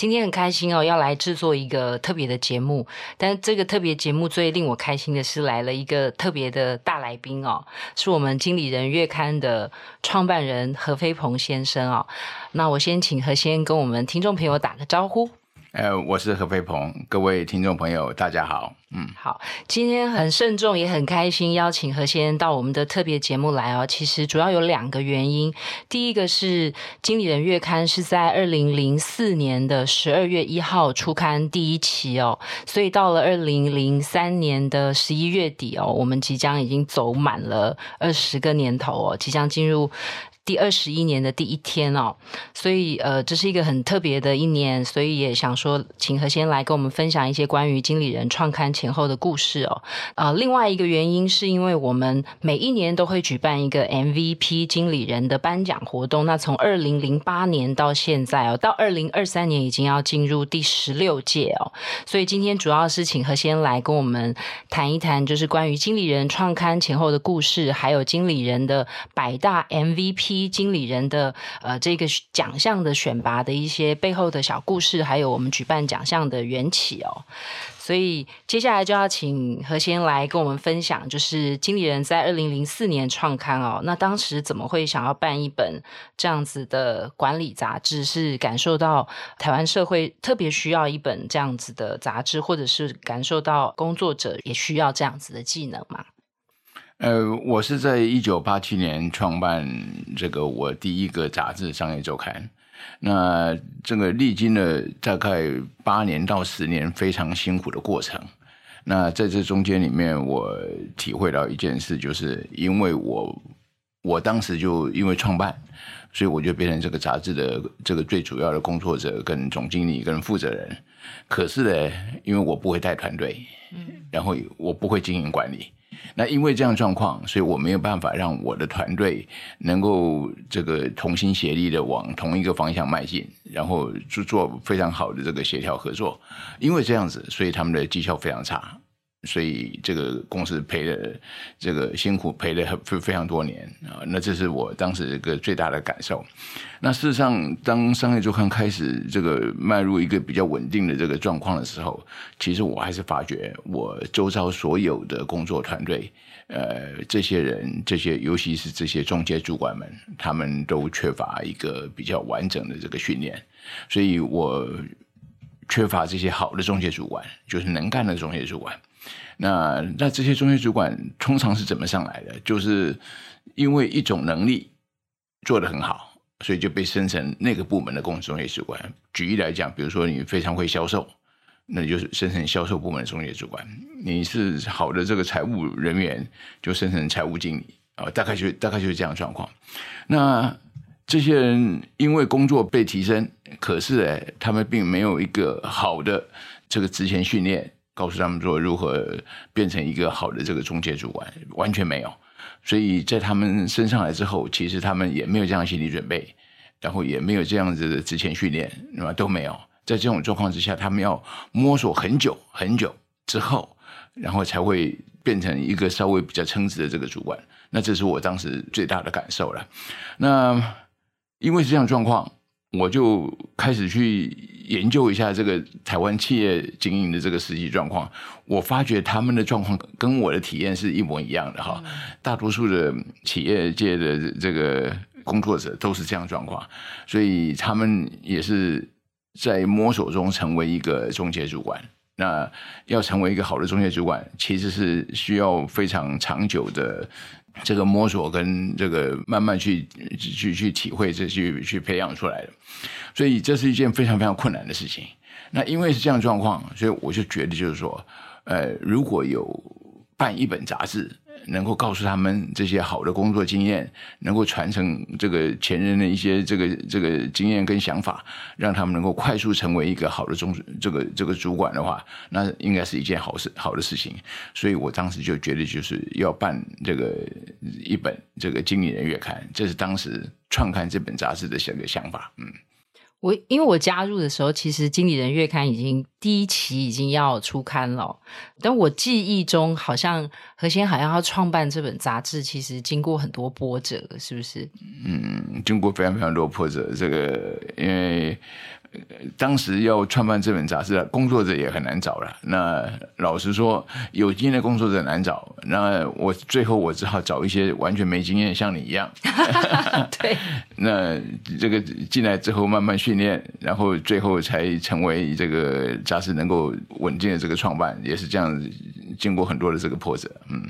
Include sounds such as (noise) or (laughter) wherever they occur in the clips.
今天很开心哦，要来制作一个特别的节目。但这个特别节目最令我开心的是来了一个特别的大来宾哦，是我们经理人月刊的创办人何飞鹏先生哦。那我先请何先跟我们听众朋友打个招呼。呃，我是何飞鹏，各位听众朋友，大家好。嗯，好，今天很慎重，也很开心，邀请何先生到我们的特别节目来哦。其实主要有两个原因，第一个是《经理人月刊》是在二零零四年的十二月一号出刊第一期哦，所以到了二零零三年的十一月底哦，我们即将已经走满了二十个年头哦，即将进入。第二十一年的第一天哦，所以呃，这是一个很特别的一年，所以也想说，请何先来跟我们分享一些关于经理人创刊前后的故事哦。啊、另外一个原因是因为我们每一年都会举办一个 MVP 经理人的颁奖活动，那从二零零八年到现在哦，到二零二三年已经要进入第十六届哦，所以今天主要是请何先来跟我们谈一谈，就是关于经理人创刊前后的故事，还有经理人的百大 MVP。经理人的呃这个奖项的选拔的一些背后的小故事，还有我们举办奖项的缘起哦。所以接下来就要请何先来跟我们分享，就是经理人在二零零四年创刊哦，那当时怎么会想要办一本这样子的管理杂志？是感受到台湾社会特别需要一本这样子的杂志，或者是感受到工作者也需要这样子的技能吗？呃，我是在一九八七年创办这个我第一个杂志《商业周刊》，那这个历经了大概八年到十年非常辛苦的过程。那在这中间里面，我体会到一件事，就是因为我我当时就因为创办，所以我就变成这个杂志的这个最主要的工作者、跟总经理、跟负责人。可是呢，因为我不会带团队，嗯，然后我不会经营管理。那因为这样状况，所以我没有办法让我的团队能够这个同心协力的往同一个方向迈进，然后就做非常好的这个协调合作。因为这样子，所以他们的绩效非常差。所以这个公司赔了，这个辛苦赔了非非常多年啊，那这是我当时一个最大的感受。那事实上，当商业周刊开始这个迈入一个比较稳定的这个状况的时候，其实我还是发觉我周遭所有的工作团队，呃，这些人，这些尤其是这些中介主管们，他们都缺乏一个比较完整的这个训练，所以我缺乏这些好的中介主管，就是能干的中介主管。那那这些中阶主管通常是怎么上来的？就是因为一种能力做得很好，所以就被升成那个部门的公司中阶主管。举例来讲，比如说你非常会销售，那就是升成销售部门的中阶主管。你是好的这个财务人员，就升成财务经理啊，大概就大概就是这样状况。那这些人因为工作被提升，可是哎，他们并没有一个好的这个职前训练。告诉他们说如何变成一个好的这个中介主管，完全没有。所以在他们升上来之后，其实他们也没有这样心理准备，然后也没有这样子的之前训练，那么都没有。在这种状况之下，他们要摸索很久很久之后，然后才会变成一个稍微比较称职的这个主管。那这是我当时最大的感受了。那因为是这样状况。我就开始去研究一下这个台湾企业经营的这个实际状况，我发觉他们的状况跟我的体验是一模一样的哈。大多数的企业界的这个工作者都是这样状况，所以他们也是在摸索中成为一个中介主管。那要成为一个好的中介主管，其实是需要非常长久的。这个摸索跟这个慢慢去去去体会，这去去培养出来的，所以这是一件非常非常困难的事情。那因为是这样状况，所以我就觉得就是说，呃，如果有办一本杂志。能够告诉他们这些好的工作经验，能够传承这个前人的一些这个这个经验跟想法，让他们能够快速成为一个好的中这个这个主管的话，那应该是一件好事好的事情。所以我当时就觉得就是要办这个一本这个《经理人月刊》，这是当时创刊这本杂志的这个想法。嗯。我因为我加入的时候，其实《经理人月刊》已经第一期已经要出刊了，但我记忆中好像何先好像要创办这本杂志，其实经过很多波折，是不是？嗯，经过非常非常多波折，这个因为。当时要创办这本杂志，工作者也很难找了。那老实说，有经验的工作者难找。那我最后我只好找一些完全没经验，像你一样。(laughs) 对。(laughs) 那这个进来之后慢慢训练，然后最后才成为这个杂志能够稳健的这个创办，也是这样经过很多的这个波折。嗯。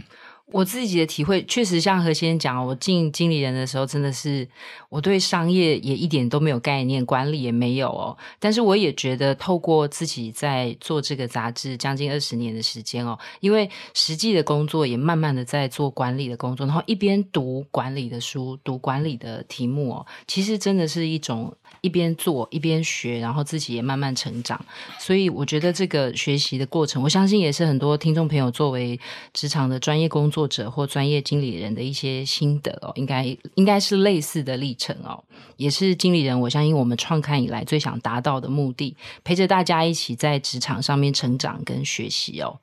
我自己的体会确实像何先生讲，我进经理人的时候，真的是我对商业也一点都没有概念，管理也没有哦。但是我也觉得，透过自己在做这个杂志将近二十年的时间哦，因为实际的工作也慢慢的在做管理的工作，然后一边读管理的书，读管理的题目哦，其实真的是一种。一边做一边学，然后自己也慢慢成长，所以我觉得这个学习的过程，我相信也是很多听众朋友作为职场的专业工作作者或专业经理人的一些心得哦，应该应该是类似的历程哦，也是经理人，我相信我们创刊以来最想达到的目的，陪着大家一起在职场上面成长跟学习哦。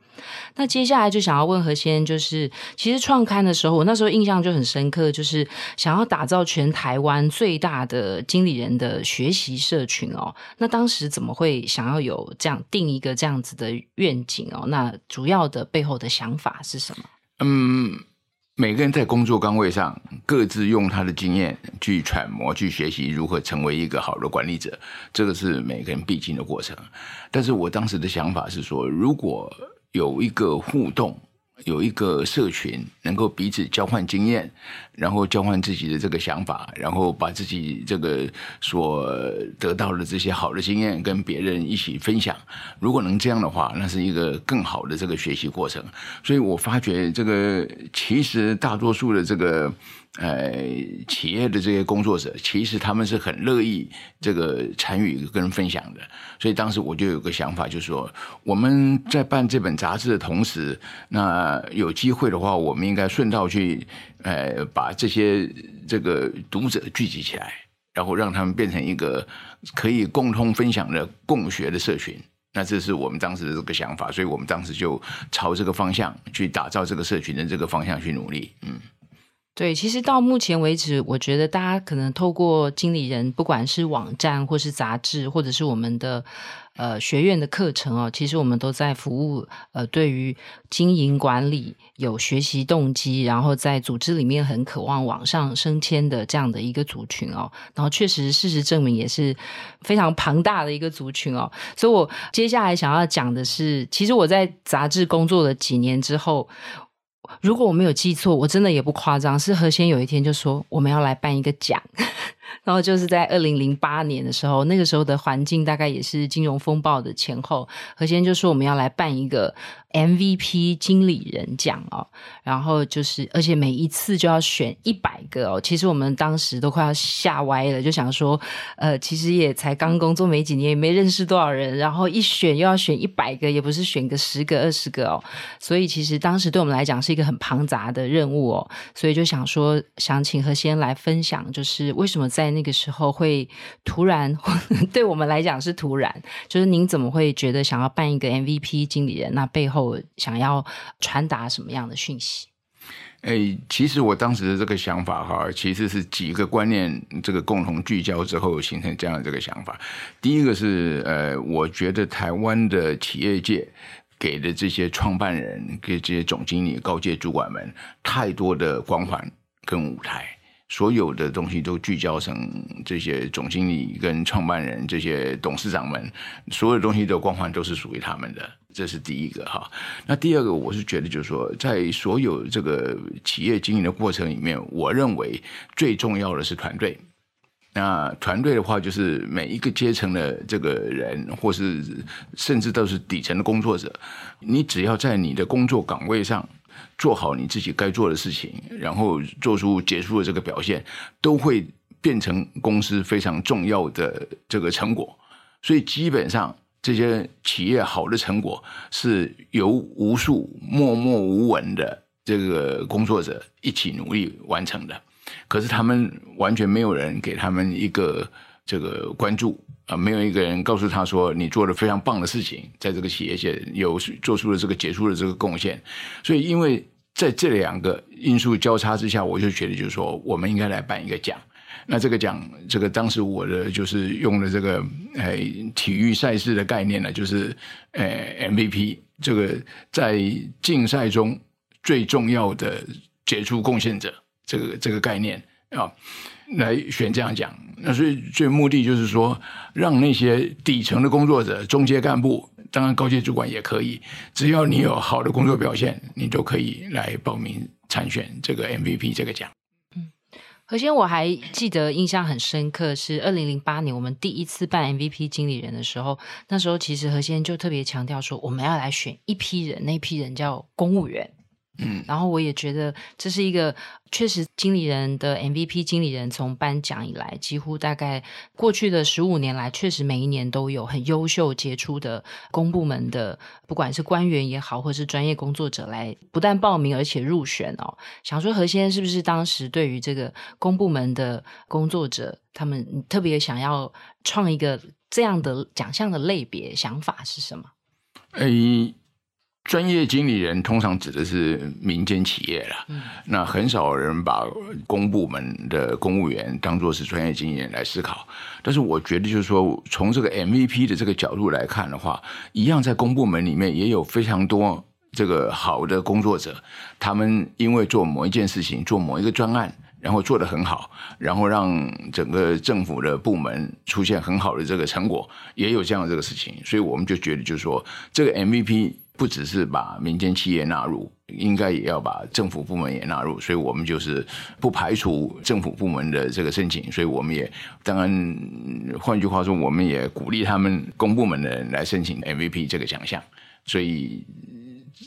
那接下来就想要问何先，就是其实创刊的时候，我那时候印象就很深刻，就是想要打造全台湾最大的经理人的学习社群哦。那当时怎么会想要有这样定一个这样子的愿景哦？那主要的背后的想法是什么？嗯，每个人在工作岗位上各自用他的经验去揣摩、去学习如何成为一个好的管理者，这个是每个人必经的过程。但是我当时的想法是说，如果有一个互动，有一个社群，能够彼此交换经验，然后交换自己的这个想法，然后把自己这个所得到的这些好的经验跟别人一起分享。如果能这样的话，那是一个更好的这个学习过程。所以我发觉，这个其实大多数的这个。呃，企业的这些工作者，其实他们是很乐意这个参与跟分享的。所以当时我就有个想法，就是说我们在办这本杂志的同时，那有机会的话，我们应该顺道去，呃，把这些这个读者聚集起来，然后让他们变成一个可以共同分享的共学的社群。那这是我们当时的这个想法，所以我们当时就朝这个方向去打造这个社群的这个方向去努力，嗯。对，其实到目前为止，我觉得大家可能透过经理人，不管是网站或是杂志，或者是我们的呃学院的课程哦，其实我们都在服务呃对于经营管理有学习动机，然后在组织里面很渴望往上升迁的这样的一个族群哦。然后确实事实证明也是非常庞大的一个族群哦。所以我接下来想要讲的是，其实我在杂志工作了几年之后。如果我没有记错，我真的也不夸张，是何先有一天就说我们要来办一个奖。然后就是在二零零八年的时候，那个时候的环境大概也是金融风暴的前后。何先就说我们要来办一个 MVP 经理人奖哦，然后就是而且每一次就要选一百个哦。其实我们当时都快要吓歪了，就想说，呃，其实也才刚工作没几年，也没认识多少人，然后一选又要选一百个，也不是选个十个二十个哦。所以其实当时对我们来讲是一个很庞杂的任务哦。所以就想说，想请何先来分享，就是为什么。在那个时候会突然，对我们来讲是突然，就是您怎么会觉得想要办一个 MVP 经理人？那背后想要传达什么样的讯息？哎，其实我当时的这个想法哈，其实是几个观念这个共同聚焦之后形成这样的这个想法。第一个是呃，我觉得台湾的企业界给的这些创办人、给这些总经理、高阶主管们太多的光环跟舞台。所有的东西都聚焦成这些总经理跟创办人、这些董事长们，所有东西的光环都是属于他们的，这是第一个哈。那第二个，我是觉得就是说，在所有这个企业经营的过程里面，我认为最重要的是团队。那团队的话，就是每一个阶层的这个人，或是甚至都是底层的工作者，你只要在你的工作岗位上。做好你自己该做的事情，然后做出杰出的这个表现，都会变成公司非常重要的这个成果。所以基本上这些企业好的成果，是由无数默默无闻的这个工作者一起努力完成的。可是他们完全没有人给他们一个这个关注啊，没有一个人告诉他说，你做了非常棒的事情，在这个企业界有做出了这个杰出的这个贡献。所以，因为在这两个因素交叉之下，我就觉得就是说，我们应该来办一个奖。那这个奖，这个当时我的就是用了这个呃体育赛事的概念呢，就是呃 MVP 这个在竞赛中最重要的杰出贡献者。这个这个概念啊，来选这样讲，那所以最目的就是说，让那些底层的工作者、中阶干部，当然高阶主管也可以，只要你有好的工作表现，你都可以来报名参选这个 MVP 这个奖。嗯，何先我还记得印象很深刻，是二零零八年我们第一次办 MVP 经理人的时候，那时候其实何先就特别强调说，我们要来选一批人，那批人叫公务员。嗯，然后我也觉得这是一个确实经理人的 MVP 经理人从颁奖以来，几乎大概过去的十五年来，确实每一年都有很优秀杰出的公部门的，不管是官员也好，或是专业工作者来，不但报名而且入选哦。想说何先生是不是当时对于这个公部门的工作者，他们特别想要创一个这样的奖项的类别，想法是什么？诶。专业经理人通常指的是民间企业啦，嗯、那很少人把公部门的公务员当做是专业经理人来思考。但是我觉得，就是说，从这个 MVP 的这个角度来看的话，一样在公部门里面也有非常多这个好的工作者，他们因为做某一件事情，做某一个专案，然后做得很好，然后让整个政府的部门出现很好的这个成果，也有这样的这个事情。所以我们就觉得，就是说，这个 MVP。不只是把民间企业纳入，应该也要把政府部门也纳入，所以我们就是不排除政府部门的这个申请，所以我们也当然，换句话说，我们也鼓励他们公部门的人来申请 MVP 这个奖项，所以。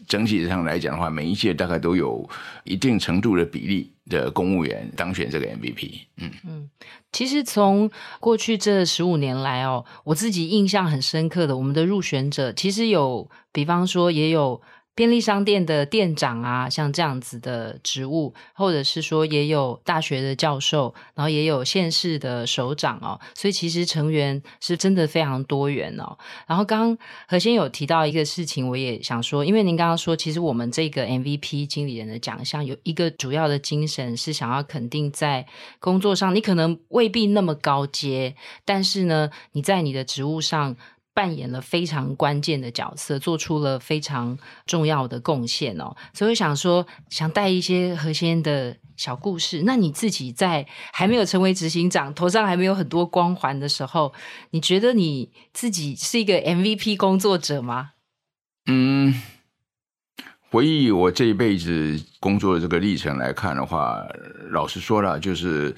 整体上来讲的话，每一届大概都有一定程度的比例的公务员当选这个 MVP。嗯嗯，其实从过去这十五年来哦，我自己印象很深刻的，我们的入选者其实有，比方说也有。便利商店的店长啊，像这样子的职务，或者是说也有大学的教授，然后也有县市的首长哦，所以其实成员是真的非常多元哦。然后刚刚何先有提到一个事情，我也想说，因为您刚刚说，其实我们这个 MVP 经理人的奖项有一个主要的精神是想要肯定在工作上，你可能未必那么高阶，但是呢，你在你的职务上。扮演了非常关键的角色，做出了非常重要的贡献哦。所以想说，想带一些何先的小故事。那你自己在还没有成为执行长，头上还没有很多光环的时候，你觉得你自己是一个 MVP 工作者吗？嗯，回忆我这一辈子工作的这个历程来看的话，老实说了，就是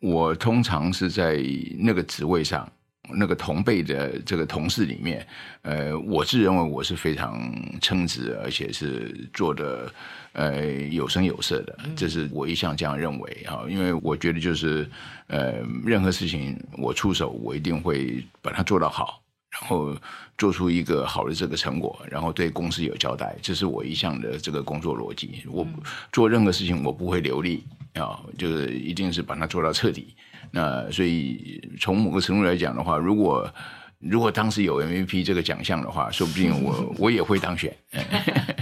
我通常是在那个职位上。那个同辈的这个同事里面，呃，我自认为我是非常称职，而且是做的呃有声有色的，这是我一向这样认为啊。因为我觉得就是呃，任何事情我出手，我一定会把它做到好，然后做出一个好的这个成果，然后对公司有交代，这是我一向的这个工作逻辑。我做任何事情，我不会留力啊，就是一定是把它做到彻底。那所以从某个程度来讲的话，如果如果当时有 MVP 这个奖项的话，说不定我 (laughs) 我也会当选。(laughs)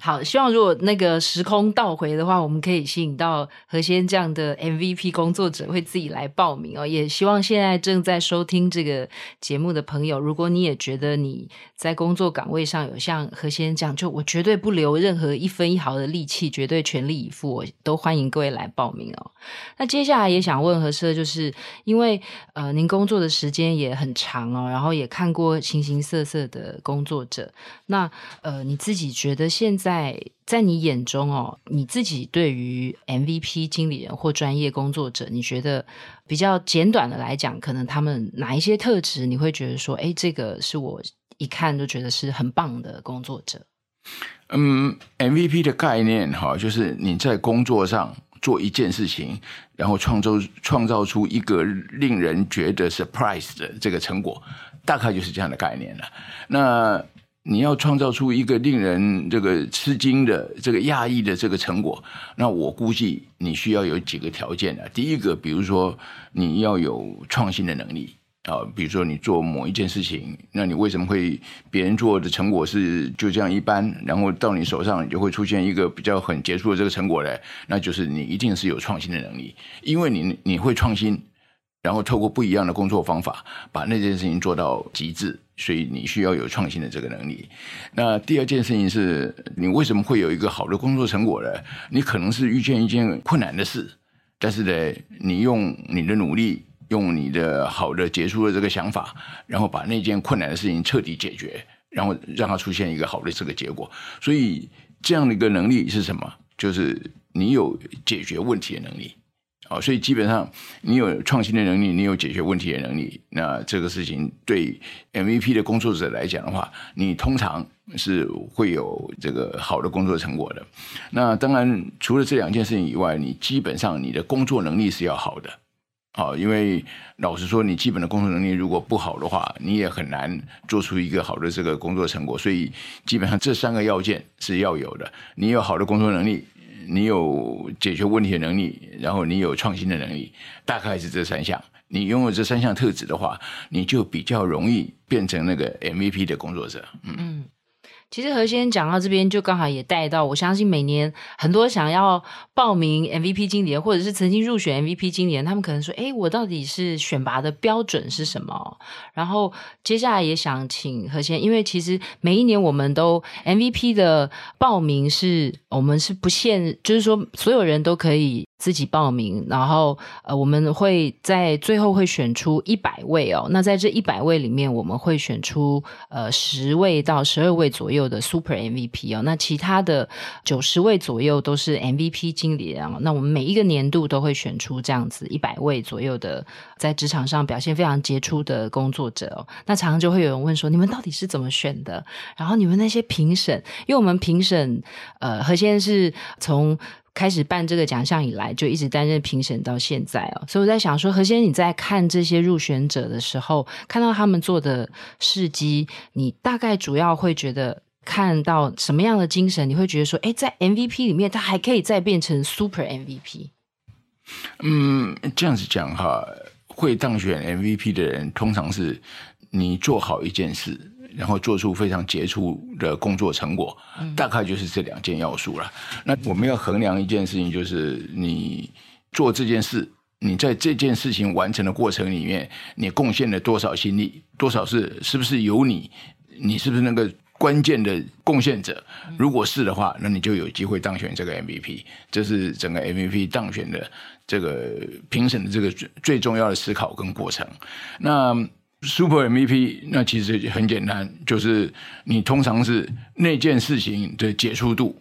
好，希望如果那个时空倒回的话，我们可以吸引到何先这样的 MVP 工作者会自己来报名哦。也希望现在正在收听这个节目的朋友，如果你也觉得你在工作岗位上有像何先这样，就我绝对不留任何一分一毫的力气，绝对全力以赴，我都欢迎各位来报名哦。那接下来也想问何社，就是因为呃您工作的时间也很长哦，然后也看过形形色色的工作者，那呃你自己觉得现现在在你眼中哦，你自己对于 MVP 经理人或专业工作者，你觉得比较简短的来讲，可能他们哪一些特质，你会觉得说，哎，这个是我一看就觉得是很棒的工作者。嗯，MVP 的概念哈，就是你在工作上做一件事情，然后创造创造出一个令人觉得 surprise 的这个成果，大概就是这样的概念了。那你要创造出一个令人这个吃惊的、这个讶异的这个成果，那我估计你需要有几个条件啊。第一个，比如说你要有创新的能力啊，比如说你做某一件事情，那你为什么会别人做的成果是就这样一般，然后到你手上你就会出现一个比较很杰出的这个成果嘞？那就是你一定是有创新的能力，因为你你会创新。然后透过不一样的工作方法，把那件事情做到极致，所以你需要有创新的这个能力。那第二件事情是，你为什么会有一个好的工作成果呢？你可能是遇见一件困难的事，但是呢，你用你的努力，用你的好的杰出的这个想法，然后把那件困难的事情彻底解决，然后让它出现一个好的这个结果。所以这样的一个能力是什么？就是你有解决问题的能力。所以基本上你有创新的能力，你有解决问题的能力，那这个事情对 MVP 的工作者来讲的话，你通常是会有这个好的工作成果的。那当然，除了这两件事情以外，你基本上你的工作能力是要好的。好，因为老实说，你基本的工作能力如果不好的话，你也很难做出一个好的这个工作成果。所以基本上这三个要件是要有的，你有好的工作能力。你有解决问题的能力，然后你有创新的能力，大概是这三项。你拥有这三项特质的话，你就比较容易变成那个 MVP 的工作者。嗯。嗯其实何先讲到这边，就刚好也带到，我相信每年很多想要报名 MVP 经理，或者是曾经入选 MVP 经理，他们可能说：“哎，我到底是选拔的标准是什么？”然后接下来也想请何先，因为其实每一年我们都 MVP 的报名是，我们是不限，就是说所有人都可以。自己报名，然后呃，我们会在最后会选出一百位哦。那在这一百位里面，我们会选出呃十位到十二位左右的 Super MVP 哦。那其他的九十位左右都是 MVP 经理人哦。那我们每一个年度都会选出这样子一百位左右的在职场上表现非常杰出的工作者哦。那常常就会有人问说，你们到底是怎么选的？然后你们那些评审，因为我们评审呃，何先生是从。开始办这个奖项以来，就一直担任评审到现在哦，所以我在想说，何先你在看这些入选者的时候，看到他们做的事迹，你大概主要会觉得看到什么样的精神？你会觉得说，哎，在 MVP 里面，他还可以再变成 Super MVP？嗯，这样子讲哈，会当选 MVP 的人，通常是你做好一件事。然后做出非常杰出的工作成果，大概就是这两件要素了。那我们要衡量一件事情，就是你做这件事，你在这件事情完成的过程里面，你贡献了多少心力，多少是是不是有你，你是不是那个关键的贡献者？如果是的话，那你就有机会当选这个 MVP。这是整个 MVP 当选的这个评审的这个最最重要的思考跟过程。那。Super MVP 那其实很简单，就是你通常是那件事情的杰出度，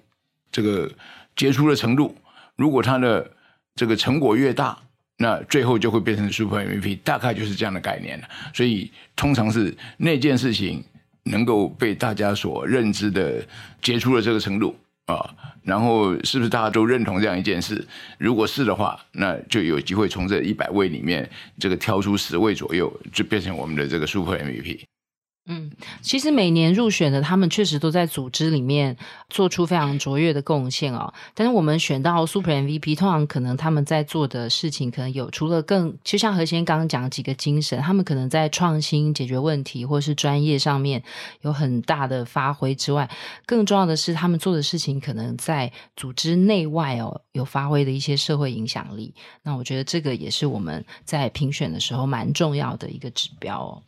这个杰出的程度，如果它的这个成果越大，那最后就会变成 Super MVP，大概就是这样的概念。所以通常是那件事情能够被大家所认知的接触的这个程度。啊，然后是不是大家都认同这样一件事？如果是的话，那就有机会从这一百位里面，这个挑出十位左右，就变成我们的这个 Super MVP。嗯，其实每年入选的他们确实都在组织里面做出非常卓越的贡献哦。但是我们选到 Super MVP，通常可能他们在做的事情可能有除了更，就像何先刚刚讲几个精神，他们可能在创新、解决问题或是专业上面有很大的发挥之外，更重要的是他们做的事情可能在组织内外哦有发挥的一些社会影响力。那我觉得这个也是我们在评选的时候蛮重要的一个指标哦。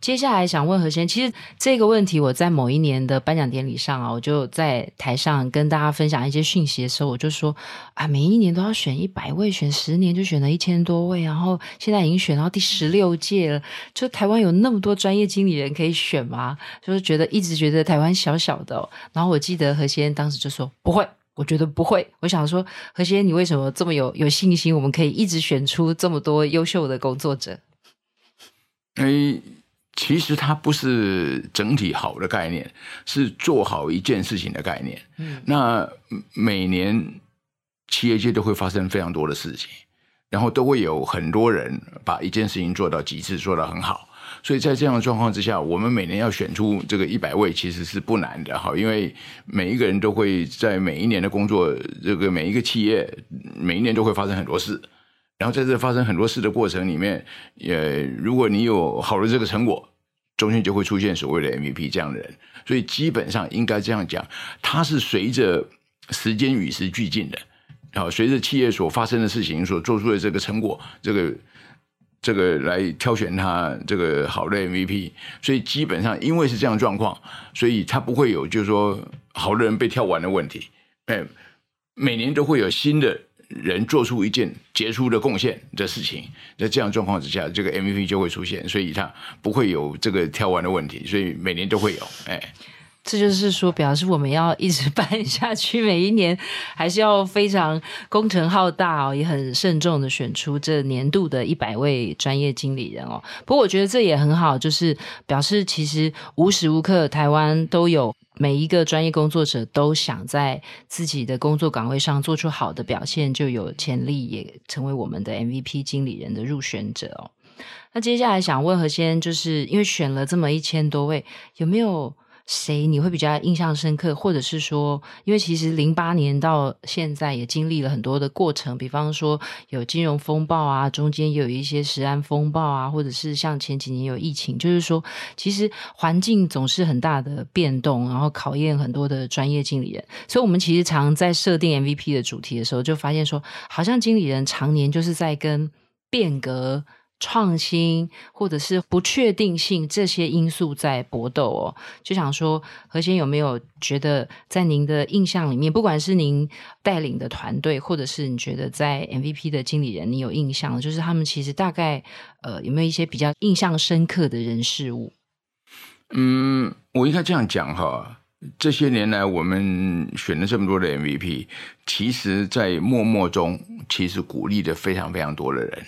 接下来想问何先，其实这个问题我在某一年的颁奖典礼上啊，我就在台上跟大家分享一些讯息的时候，我就说啊，每一年都要选一百位，选十年就选了一千多位，然后现在已经选到第十六届了。就台湾有那么多专业经理人可以选吗？就是觉得一直觉得台湾小小的。然后我记得何先当时就说不会，我觉得不会。我想说何先，你为什么这么有有信心？我们可以一直选出这么多优秀的工作者？哎。其实它不是整体好的概念，是做好一件事情的概念。嗯，那每年企业界都会发生非常多的事情。然后都会有很多人把一件事情做到极致，做到很好。所以在这样的状况之下，我们每年要选出这个一百位，其实是不难的哈，因为每一个人都会在每一年的工作，这个每一个企业，每一年都会发生很多事。然后在这发生很多事的过程里面，呃，如果你有好的这个成果，中间就会出现所谓的 MVP 这样的人。所以基本上应该这样讲，它是随着时间与时俱进的，好，随着企业所发生的事情所做出的这个成果，这个这个来挑选他这个好的 MVP。所以基本上因为是这样状况，所以他不会有就是说好的人被挑完的问题。哎，每年都会有新的。人做出一件杰出的贡献的事情，在这样状况之下，这个 MVP 就会出现，所以它不会有这个跳完的问题，所以每年都会有。哎，这就是说，表示我们要一直 (laughs) 办下去，每一年还是要非常工程浩大哦，也很慎重的选出这年度的一百位专业经理人哦。不过我觉得这也很好，就是表示其实无时无刻台湾都有。每一个专业工作者都想在自己的工作岗位上做出好的表现，就有潜力也成为我们的 MVP 经理人的入选者哦。那接下来想问何先，就是因为选了这么一千多位，有没有？谁你会比较印象深刻，或者是说，因为其实零八年到现在也经历了很多的过程，比方说有金融风暴啊，中间有一些食安风暴啊，或者是像前几年有疫情，就是说，其实环境总是很大的变动，然后考验很多的专业经理人。所以，我们其实常在设定 MVP 的主题的时候，就发现说，好像经理人常年就是在跟变革。创新或者是不确定性这些因素在搏斗哦，就想说何先有没有觉得在您的印象里面，不管是您带领的团队，或者是你觉得在 MVP 的经理人，你有印象，就是他们其实大概呃有没有一些比较印象深刻的人事物？嗯，我应该这样讲哈，这些年来我们选了这么多的 MVP，其实在默默中其实鼓励了非常非常多的人。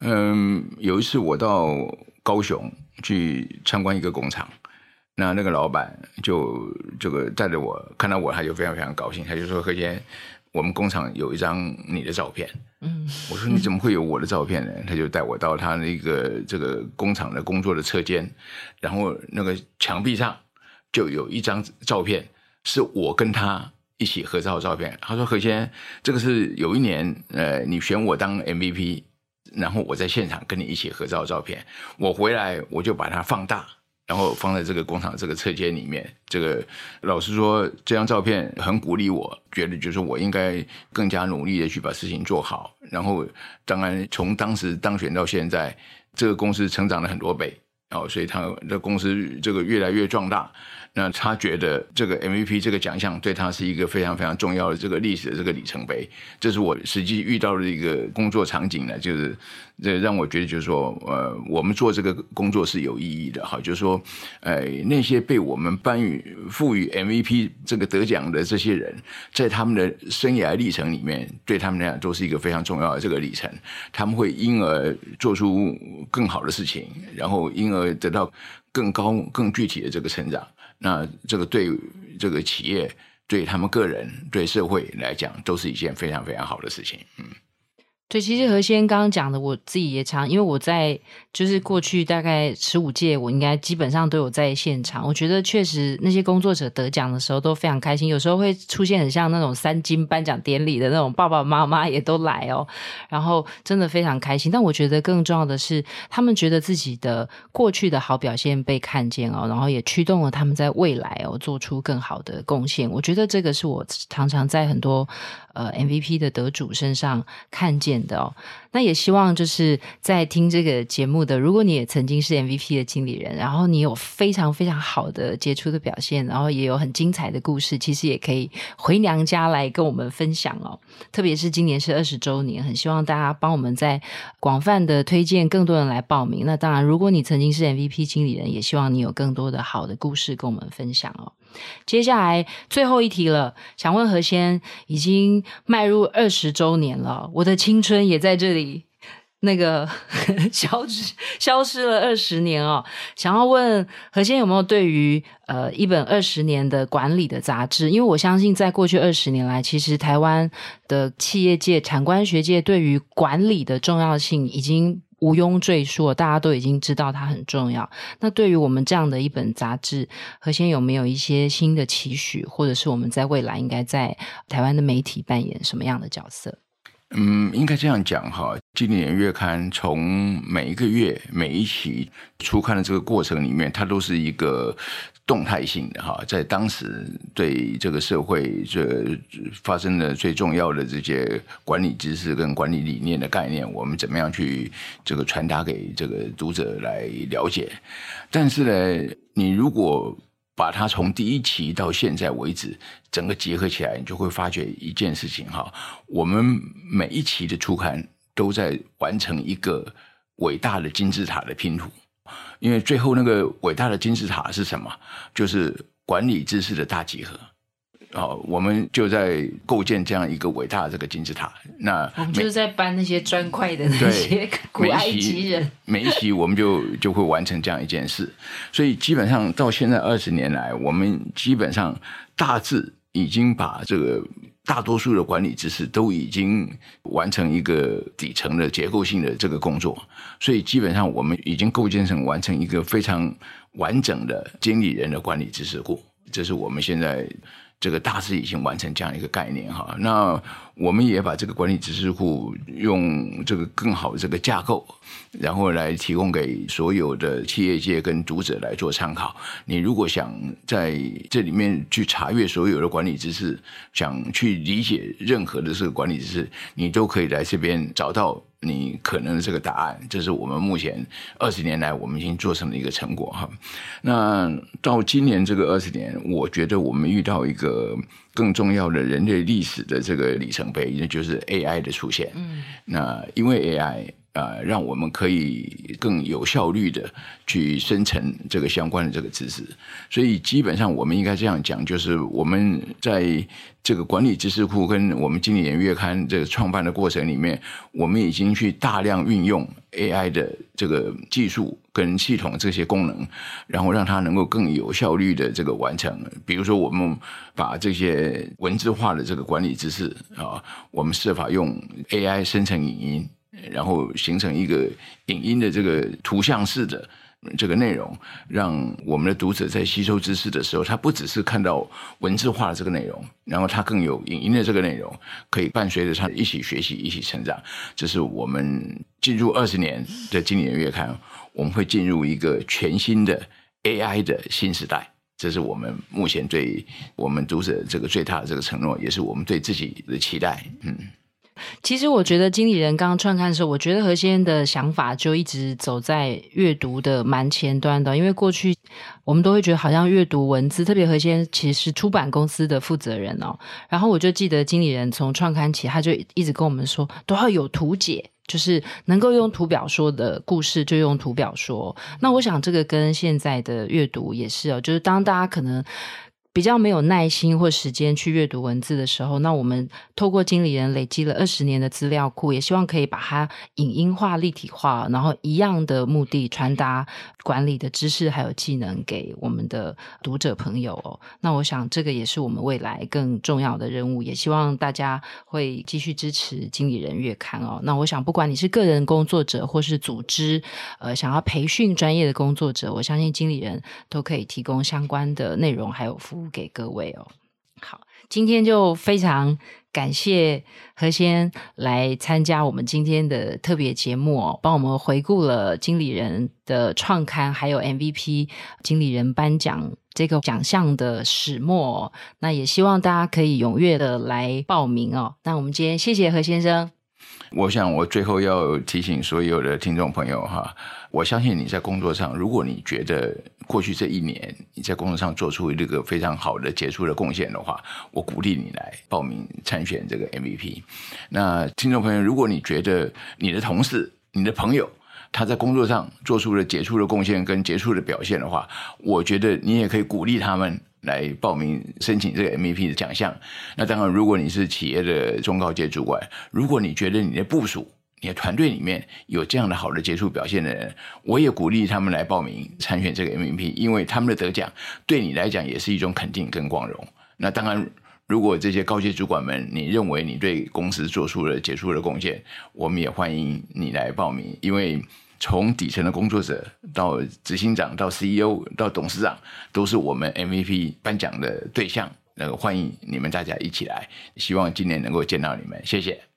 嗯，有一次我到高雄去参观一个工厂，那那个老板就这个带着我，看到我他就非常非常高兴，他就说：“何先，我们工厂有一张你的照片。”嗯，我说：“你怎么会有我的照片呢？”他就带我到他那个这个工厂的工作的车间，然后那个墙壁上就有一张照片，是我跟他一起合照的照片。他说：“何先，这个是有一年呃，你选我当 MVP。”然后我在现场跟你一起合照照片，我回来我就把它放大，然后放在这个工厂这个车间里面。这个老实说，这张照片很鼓励我，觉得就是我应该更加努力的去把事情做好。然后当然从当时当选到现在，这个公司成长了很多倍，哦，所以他的公司这个越来越壮大。那他觉得这个 MVP 这个奖项对他是一个非常非常重要的这个历史的这个里程碑，这是我实际遇到的一个工作场景呢，就是这让我觉得就是说，呃，我们做这个工作是有意义的哈，就是说，呃，那些被我们颁予赋予 MVP 这个得奖的这些人，在他们的生涯历程里面，对他们来讲都是一个非常重要的这个里程，他们会因而做出更好的事情，然后因而得到更高更具体的这个成长。那这个对这个企业、对他们个人、对社会来讲，都是一件非常非常好的事情。嗯。对，其实何先刚刚讲的，我自己也常，因为我在就是过去大概十五届，我应该基本上都有在现场。我觉得确实那些工作者得奖的时候都非常开心，有时候会出现很像那种三金颁奖典礼的那种爸爸妈妈也都来哦，然后真的非常开心。但我觉得更重要的是，他们觉得自己的过去的好表现被看见哦，然后也驱动了他们在未来哦做出更好的贡献。我觉得这个是我常常在很多。呃，MVP 的得主身上看见的哦，那也希望就是在听这个节目的，如果你也曾经是 MVP 的经理人，然后你有非常非常好的杰出的表现，然后也有很精彩的故事，其实也可以回娘家来跟我们分享哦。特别是今年是二十周年，很希望大家帮我们在广泛的推荐更多人来报名。那当然，如果你曾经是 MVP 经理人，也希望你有更多的好的故事跟我们分享哦。接下来最后一题了，想问何先，已经迈入二十周年了，我的青春也在这里那个 (laughs) 消失消失了二十年哦，想要问何先有没有对于呃一本二十年的管理的杂志？因为我相信在过去二十年来，其实台湾的企业界、产官学界对于管理的重要性已经毋庸赘述，大家都已经知道它很重要。那对于我们这样的一本杂志，何先有没有一些新的期许，或者是我们在未来应该在台湾的媒体扮演什么样的角色？嗯，应该这样讲哈。经理人月刊从每一个月每一期出刊的这个过程里面，它都是一个动态性的哈。在当时对这个社会这发生的最重要的这些管理知识跟管理理念的概念，我们怎么样去这个传达给这个读者来了解？但是呢，你如果把它从第一期到现在为止，整个结合起来，你就会发觉一件事情哈。我们每一期的出刊都在完成一个伟大的金字塔的拼图，因为最后那个伟大的金字塔是什么？就是管理知识的大集合。哦，我们就在构建这样一个伟大的这个金字塔。那我们就是在搬那些砖块的那些古埃及人。每一期我们就就会完成这样一件事。所以基本上到现在二十年来，我们基本上大致已经把这个大多数的管理知识都已经完成一个底层的结构性的这个工作。所以基本上我们已经构建成完成一个非常完整的经理人的管理知识库。这是我们现在。这个大致已经完成这样一个概念哈，那我们也把这个管理知识库用这个更好的这个架构，然后来提供给所有的企业界跟读者来做参考。你如果想在这里面去查阅所有的管理知识，想去理解任何的这个管理知识，你都可以来这边找到。你可能的这个答案，这是我们目前二十年来我们已经做成的一个成果哈。那到今年这个二十年，我觉得我们遇到一个更重要的人类历史的这个里程碑，那就是 AI 的出现。嗯，那因为 AI。呃，让我们可以更有效率的去生成这个相关的这个知识，所以基本上我们应该这样讲，就是我们在这个管理知识库跟我们经理人月刊这个创办的过程里面，我们已经去大量运用 AI 的这个技术跟系统这些功能，然后让它能够更有效率的这个完成。比如说，我们把这些文字化的这个管理知识啊，我们设法用 AI 生成影音。然后形成一个影音的这个图像式的这个内容，让我们的读者在吸收知识的时候，他不只是看到文字化的这个内容，然后他更有影音的这个内容，可以伴随着他一起学习、一起成长。这是我们进入二十年的经理人月刊，我们会进入一个全新的 AI 的新时代。这是我们目前对我们读者这个最大的这个承诺，也是我们对自己的期待。嗯。其实我觉得经理人刚刚创刊的时候，我觉得何先的想法就一直走在阅读的蛮前端的。因为过去我们都会觉得好像阅读文字，特别何先其实是出版公司的负责人哦。然后我就记得经理人从创刊起，他就一直跟我们说，都要有图解，就是能够用图表说的故事就用图表说。那我想这个跟现在的阅读也是哦，就是当大家可能。比较没有耐心或时间去阅读文字的时候，那我们透过经理人累积了二十年的资料库，也希望可以把它影音化、立体化，然后一样的目的传达管理的知识还有技能给我们的读者朋友哦。那我想这个也是我们未来更重要的任务，也希望大家会继续支持经理人月刊哦。那我想不管你是个人工作者或是组织，呃，想要培训专业的工作者，我相信经理人都可以提供相关的内容还有服务。给各位哦，好，今天就非常感谢何先来参加我们今天的特别节目哦，帮我们回顾了经理人的创刊，还有 MVP 经理人颁奖这个奖项的始末哦。那也希望大家可以踊跃的来报名哦。那我们今天谢谢何先生。我想我最后要提醒所有的听众朋友哈。我相信你在工作上，如果你觉得过去这一年你在工作上做出这个非常好的杰出的贡献的话，我鼓励你来报名参选这个 MVP。那听众朋友，如果你觉得你的同事、你的朋友他在工作上做出了杰出的贡献跟杰出的表现的话，我觉得你也可以鼓励他们来报名申请这个 MVP 的奖项。那当然，如果你是企业的中高阶主管，如果你觉得你的部署，你的团队里面有这样的好的杰出表现的人，我也鼓励他们来报名参选这个 MVP，因为他们的得奖对你来讲也是一种肯定跟光荣。那当然，如果这些高阶主管们你认为你对公司做出了杰出的贡献，我们也欢迎你来报名，因为从底层的工作者到执行长到 CEO 到董事长，都是我们 MVP 颁奖的对象。那个欢迎你们大家一起来，希望今年能够见到你们，谢谢。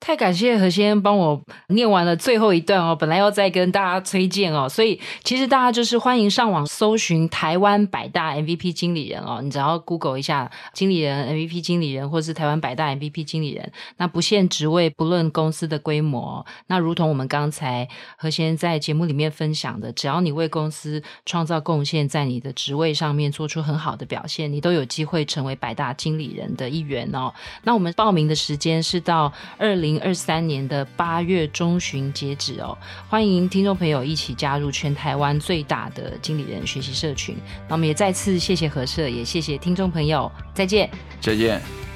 太感谢何先帮我念完了最后一段哦，本来要再跟大家推荐哦，所以其实大家就是欢迎上网搜寻台湾百大 MVP 经理人哦，你只要 Google 一下经理人 MVP 经理人，或是台湾百大 MVP 经理人，那不限职位，不论公司的规模，那如同我们刚才何先在节目里面分享的，只要你为公司创造贡献，在你的职位上面做出很好的表现，你都有机会成为百大经理人的一员哦。那我们报名的时间是到二零零。二三年的八月中旬截止哦，欢迎听众朋友一起加入全台湾最大的经理人学习社群。那我们也再次谢谢何社，也谢谢听众朋友，再见，再见。